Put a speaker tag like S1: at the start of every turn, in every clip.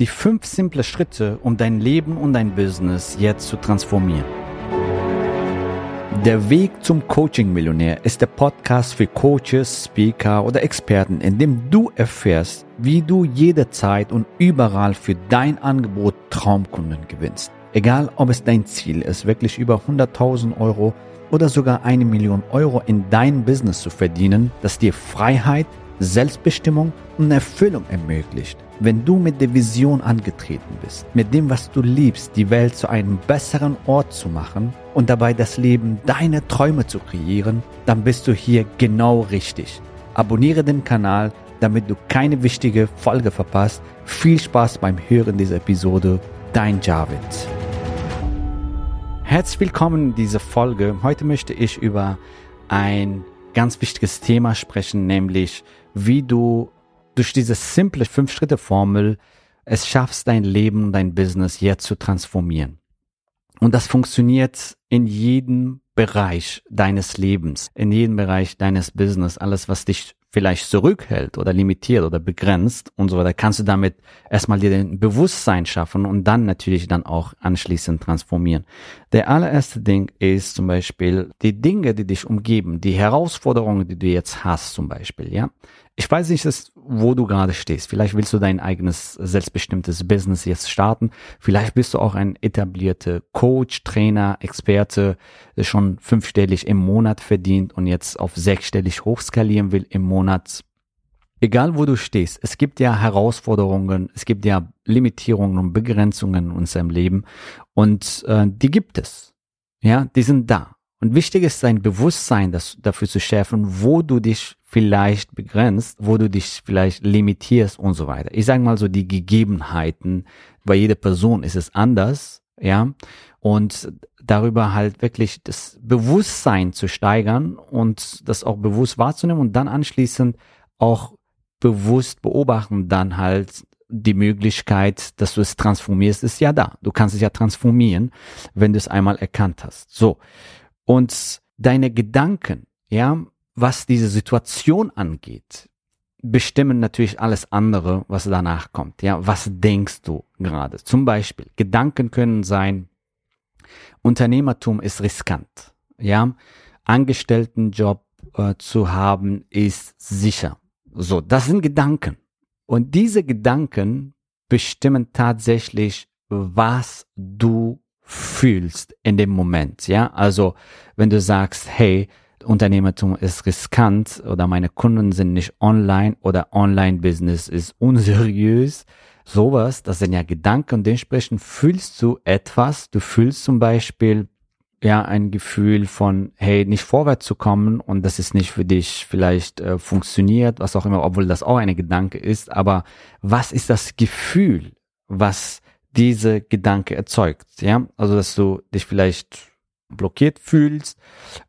S1: Die fünf simple Schritte, um dein Leben und dein Business jetzt zu transformieren. Der Weg zum Coaching-Millionär ist der Podcast für Coaches, Speaker oder Experten, in dem du erfährst, wie du jederzeit und überall für dein Angebot Traumkunden gewinnst. Egal, ob es dein Ziel ist, wirklich über 100.000 Euro oder sogar eine Million Euro in dein Business zu verdienen, das dir Freiheit, Selbstbestimmung und Erfüllung ermöglicht. Wenn du mit der Vision angetreten bist, mit dem, was du liebst, die Welt zu einem besseren Ort zu machen und dabei das Leben deiner Träume zu kreieren, dann bist du hier genau richtig. Abonniere den Kanal, damit du keine wichtige Folge verpasst. Viel Spaß beim Hören dieser Episode. Dein Javid. Herzlich willkommen in dieser Folge. Heute möchte ich über ein ganz wichtiges Thema sprechen, nämlich wie du durch diese simple Fünf-Schritte-Formel es schaffst, dein Leben, dein Business jetzt zu transformieren. Und das funktioniert in jedem Bereich deines Lebens, in jedem Bereich deines Business, alles, was dich vielleicht zurückhält oder limitiert oder begrenzt und so weiter, kannst du damit erstmal dir den Bewusstsein schaffen und dann natürlich dann auch anschließend transformieren. Der allererste Ding ist zum Beispiel die Dinge, die dich umgeben, die Herausforderungen, die du jetzt hast zum Beispiel, ja. Ich weiß nicht, wo du gerade stehst. Vielleicht willst du dein eigenes selbstbestimmtes Business jetzt starten. Vielleicht bist du auch ein etablierter Coach, Trainer, Experte, schon fünfstellig im Monat verdient und jetzt auf sechsstellig hochskalieren will im Monat. Egal wo du stehst, es gibt ja Herausforderungen, es gibt ja Limitierungen und Begrenzungen in unserem Leben und äh, die gibt es. Ja, die sind da. Und wichtig ist dein Bewusstsein das, dafür zu schärfen, wo du dich vielleicht begrenzt, wo du dich vielleicht limitierst und so weiter. Ich sage mal so die Gegebenheiten, bei jeder Person ist es anders, ja, und darüber halt wirklich das Bewusstsein zu steigern und das auch bewusst wahrzunehmen und dann anschließend auch bewusst beobachten, dann halt die Möglichkeit, dass du es transformierst, ist ja da. Du kannst es ja transformieren, wenn du es einmal erkannt hast. So. Und deine Gedanken, ja, was diese Situation angeht, bestimmen natürlich alles andere, was danach kommt. Ja, was denkst du gerade? Zum Beispiel, Gedanken können sein, Unternehmertum ist riskant. Ja, Angestelltenjob äh, zu haben ist sicher. So, das sind Gedanken. Und diese Gedanken bestimmen tatsächlich, was du fühlst in dem Moment. Ja, also wenn du sagst, hey, Unternehmertum ist riskant oder meine Kunden sind nicht online oder Online-Business ist unseriös, sowas, das sind ja Gedanken und dementsprechend fühlst du etwas. Du fühlst zum Beispiel ja ein Gefühl von, hey, nicht vorwärts zu kommen und das ist nicht für dich vielleicht äh, funktioniert, was auch immer, obwohl das auch eine Gedanke ist. Aber was ist das Gefühl, was diese Gedanke erzeugt. Ja, also dass du dich vielleicht blockiert fühlst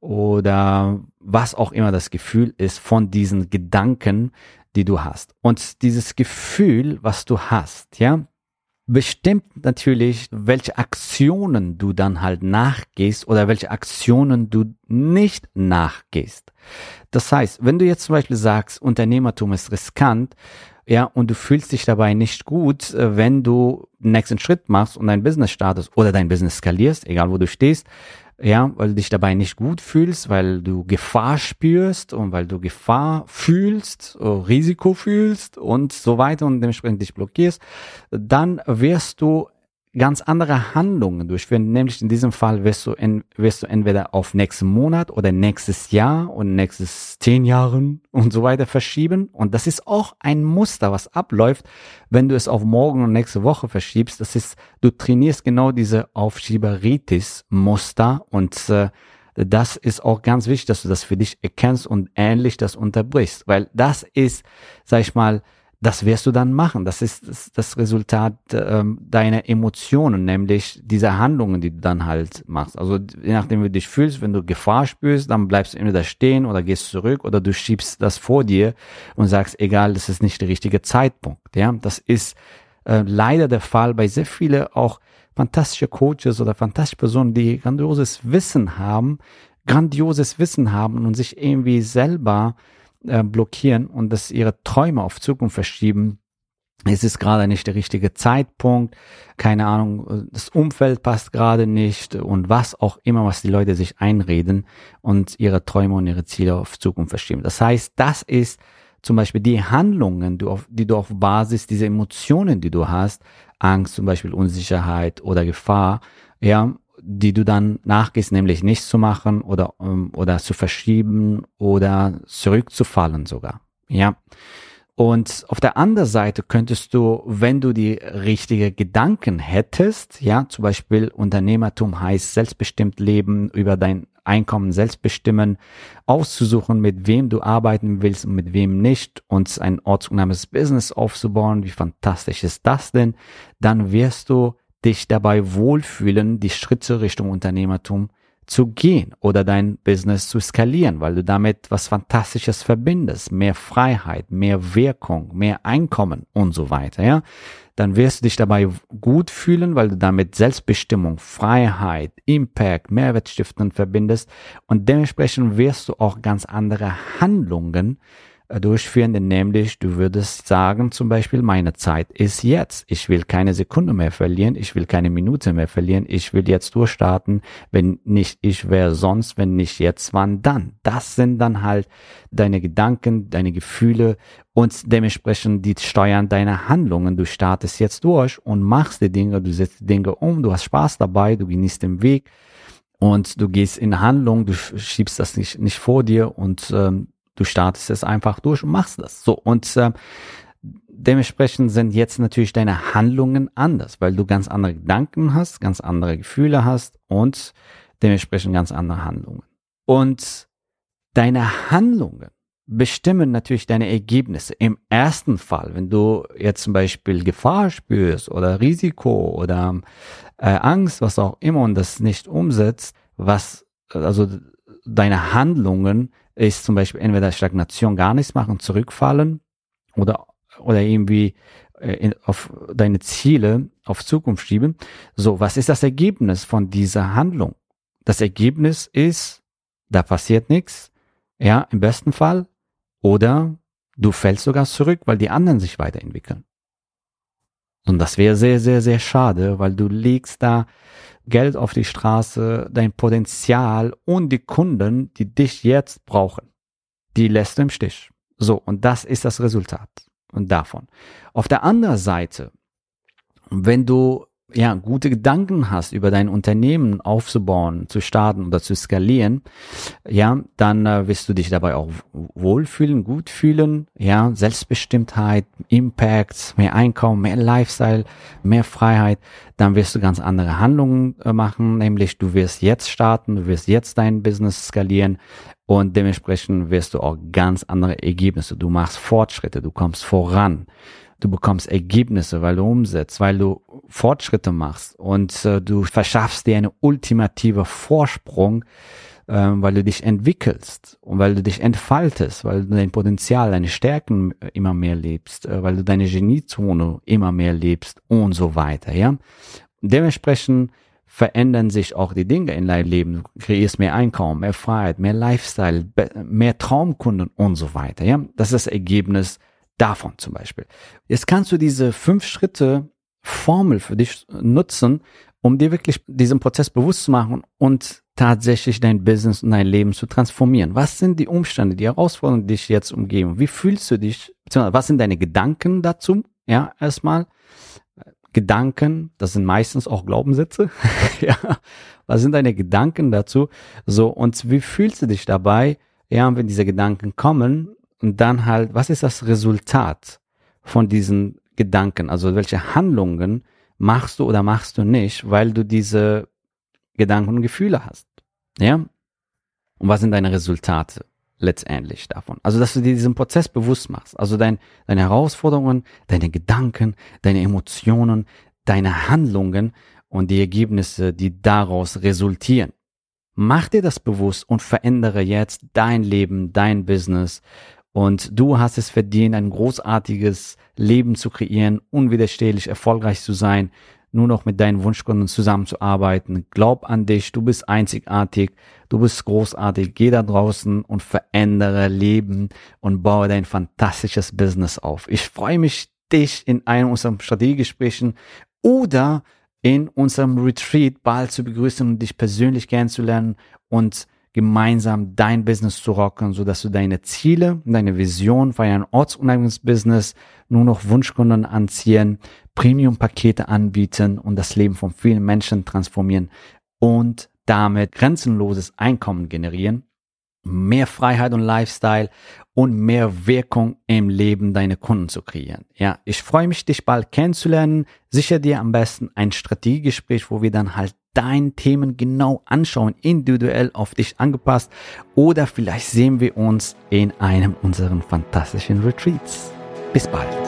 S1: oder was auch immer das Gefühl ist von diesen Gedanken, die du hast. Und dieses Gefühl, was du hast, ja, bestimmt natürlich, welche Aktionen du dann halt nachgehst oder welche Aktionen du nicht nachgehst. Das heißt, wenn du jetzt zum Beispiel sagst, Unternehmertum ist riskant, ja, und du fühlst dich dabei nicht gut, äh, wenn du den nächsten Schritt machst und dein Business startest oder dein Business skalierst, egal wo du stehst, ja, weil du dich dabei nicht gut fühlst, weil du Gefahr spürst und weil du Gefahr fühlst, äh, Risiko fühlst und so weiter und dementsprechend dich blockierst, dann wirst du ganz andere Handlungen durchführen. Nämlich in diesem Fall wirst du, en, wirst du entweder auf nächsten Monat oder nächstes Jahr und nächstes zehn Jahren und so weiter verschieben. Und das ist auch ein Muster, was abläuft, wenn du es auf morgen und nächste Woche verschiebst. Das ist, du trainierst genau diese Aufschieberitis-Muster und äh, das ist auch ganz wichtig, dass du das für dich erkennst und ähnlich das unterbrichst, weil das ist, sag ich mal, das wirst du dann machen. Das ist das, das Resultat ähm, deiner Emotionen, nämlich dieser Handlungen, die du dann halt machst. Also je nachdem, wie du dich fühlst, wenn du Gefahr spürst, dann bleibst du entweder stehen oder gehst zurück oder du schiebst das vor dir und sagst, egal, das ist nicht der richtige Zeitpunkt. Ja, das ist äh, leider der Fall bei sehr vielen auch fantastische Coaches oder fantastische Personen, die grandioses Wissen haben, grandioses Wissen haben und sich irgendwie selber äh, blockieren und dass ihre Träume auf Zukunft verschieben, es ist gerade nicht der richtige Zeitpunkt, keine Ahnung, das Umfeld passt gerade nicht und was auch immer, was die Leute sich einreden und ihre Träume und ihre Ziele auf Zukunft verschieben. Das heißt, das ist zum Beispiel die Handlungen, die du auf Basis dieser Emotionen, die du hast, Angst, zum Beispiel Unsicherheit oder Gefahr, ja, die du dann nachgehst, nämlich nichts zu machen oder, ähm, oder zu verschieben oder zurückzufallen sogar. Ja. Und auf der anderen Seite könntest du, wenn du die richtige Gedanken hättest, ja, zum Beispiel Unternehmertum heißt selbstbestimmt leben, über dein Einkommen selbst bestimmen, auszusuchen, mit wem du arbeiten willst und mit wem nicht und ein ortsunabhängiges Business aufzubauen. Wie fantastisch ist das denn? Dann wirst du dich dabei wohlfühlen, die Schritte Richtung Unternehmertum zu gehen oder dein Business zu skalieren, weil du damit was Fantastisches verbindest, mehr Freiheit, mehr Wirkung, mehr Einkommen und so weiter, ja, dann wirst du dich dabei gut fühlen, weil du damit Selbstbestimmung, Freiheit, Impact, Mehrwertstiften verbindest. Und dementsprechend wirst du auch ganz andere Handlungen durchführen, denn nämlich du würdest sagen zum Beispiel, meine Zeit ist jetzt. Ich will keine Sekunde mehr verlieren, ich will keine Minute mehr verlieren, ich will jetzt durchstarten. Wenn nicht ich, wer sonst, wenn nicht jetzt, wann dann? Das sind dann halt deine Gedanken, deine Gefühle und dementsprechend die steuern deine Handlungen. Du startest jetzt durch und machst die Dinge, du setzt die Dinge um, du hast Spaß dabei, du genießt den Weg und du gehst in Handlung, du schiebst das nicht, nicht vor dir und ähm, Du startest es einfach durch und machst das. So und äh, dementsprechend sind jetzt natürlich deine Handlungen anders, weil du ganz andere Gedanken hast, ganz andere Gefühle hast und dementsprechend ganz andere Handlungen. Und deine Handlungen bestimmen natürlich deine Ergebnisse. Im ersten Fall, wenn du jetzt zum Beispiel Gefahr spürst oder Risiko oder äh, Angst, was auch immer und das nicht umsetzt, was also deine Handlungen ist zum Beispiel entweder Stagnation, gar nichts machen, zurückfallen oder, oder irgendwie äh, in, auf deine Ziele auf Zukunft schieben. So, was ist das Ergebnis von dieser Handlung? Das Ergebnis ist, da passiert nichts, ja, im besten Fall, oder du fällst sogar zurück, weil die anderen sich weiterentwickeln. Und das wäre sehr, sehr, sehr schade, weil du legst da Geld auf die Straße, dein Potenzial und die Kunden, die dich jetzt brauchen, die lässt du im Stich. So, und das ist das Resultat und davon. Auf der anderen Seite, wenn du ja, gute Gedanken hast, über dein Unternehmen aufzubauen, zu starten oder zu skalieren, ja, dann äh, wirst du dich dabei auch wohlfühlen, gut fühlen, ja, Selbstbestimmtheit, Impact, mehr Einkommen, mehr Lifestyle, mehr Freiheit, dann wirst du ganz andere Handlungen äh, machen, nämlich du wirst jetzt starten, du wirst jetzt dein Business skalieren und dementsprechend wirst du auch ganz andere Ergebnisse, du machst Fortschritte, du kommst voran du bekommst Ergebnisse, weil du umsetzt, weil du Fortschritte machst und äh, du verschaffst dir eine ultimative Vorsprung, äh, weil du dich entwickelst und weil du dich entfaltest, weil du dein Potenzial, deine Stärken immer mehr lebst, äh, weil du deine Geniezone immer mehr lebst und so weiter, ja. Dementsprechend verändern sich auch die Dinge in deinem Leben. Du kreierst mehr Einkommen, mehr Freiheit, mehr Lifestyle, mehr Traumkunden und so weiter. Ja, das ist das Ergebnis davon zum Beispiel. Jetzt kannst du diese fünf Schritte Formel für dich nutzen, um dir wirklich diesen Prozess bewusst zu machen und tatsächlich dein Business und dein Leben zu transformieren. Was sind die Umstände, die Herausforderungen, die dich jetzt umgeben? Wie fühlst du dich? Was sind deine Gedanken dazu? Ja, erstmal. Gedanken, das sind meistens auch Glaubenssätze. ja, was sind deine Gedanken dazu? So, und wie fühlst du dich dabei? Ja, wenn diese Gedanken kommen, und dann halt, was ist das Resultat von diesen Gedanken? Also welche Handlungen machst du oder machst du nicht, weil du diese Gedanken und Gefühle hast? Ja? Und was sind deine Resultate letztendlich davon? Also, dass du dir diesen Prozess bewusst machst. Also dein, deine Herausforderungen, deine Gedanken, deine Emotionen, deine Handlungen und die Ergebnisse, die daraus resultieren. Mach dir das bewusst und verändere jetzt dein Leben, dein Business und du hast es verdient, ein großartiges Leben zu kreieren, unwiderstehlich erfolgreich zu sein, nur noch mit deinen Wunschkunden zusammenzuarbeiten. Glaub an dich, du bist einzigartig, du bist großartig. Geh da draußen und verändere Leben und baue dein fantastisches Business auf. Ich freue mich dich in einem unserer Strategiegesprächen oder in unserem Retreat bald zu begrüßen und dich persönlich kennenzulernen und gemeinsam dein Business zu rocken, so dass du deine Ziele, deine Vision für ein ortsunabhängiges Business nur noch Wunschkunden anziehen, Premium-Pakete anbieten und das Leben von vielen Menschen transformieren und damit grenzenloses Einkommen generieren, mehr Freiheit und Lifestyle und mehr Wirkung im Leben deiner Kunden zu kreieren. Ja, ich freue mich, dich bald kennenzulernen. Sicher dir am besten ein Strategiegespräch, wo wir dann halt deine Themen genau anschauen, individuell auf dich angepasst. Oder vielleicht sehen wir uns in einem unserer fantastischen Retreats. Bis bald.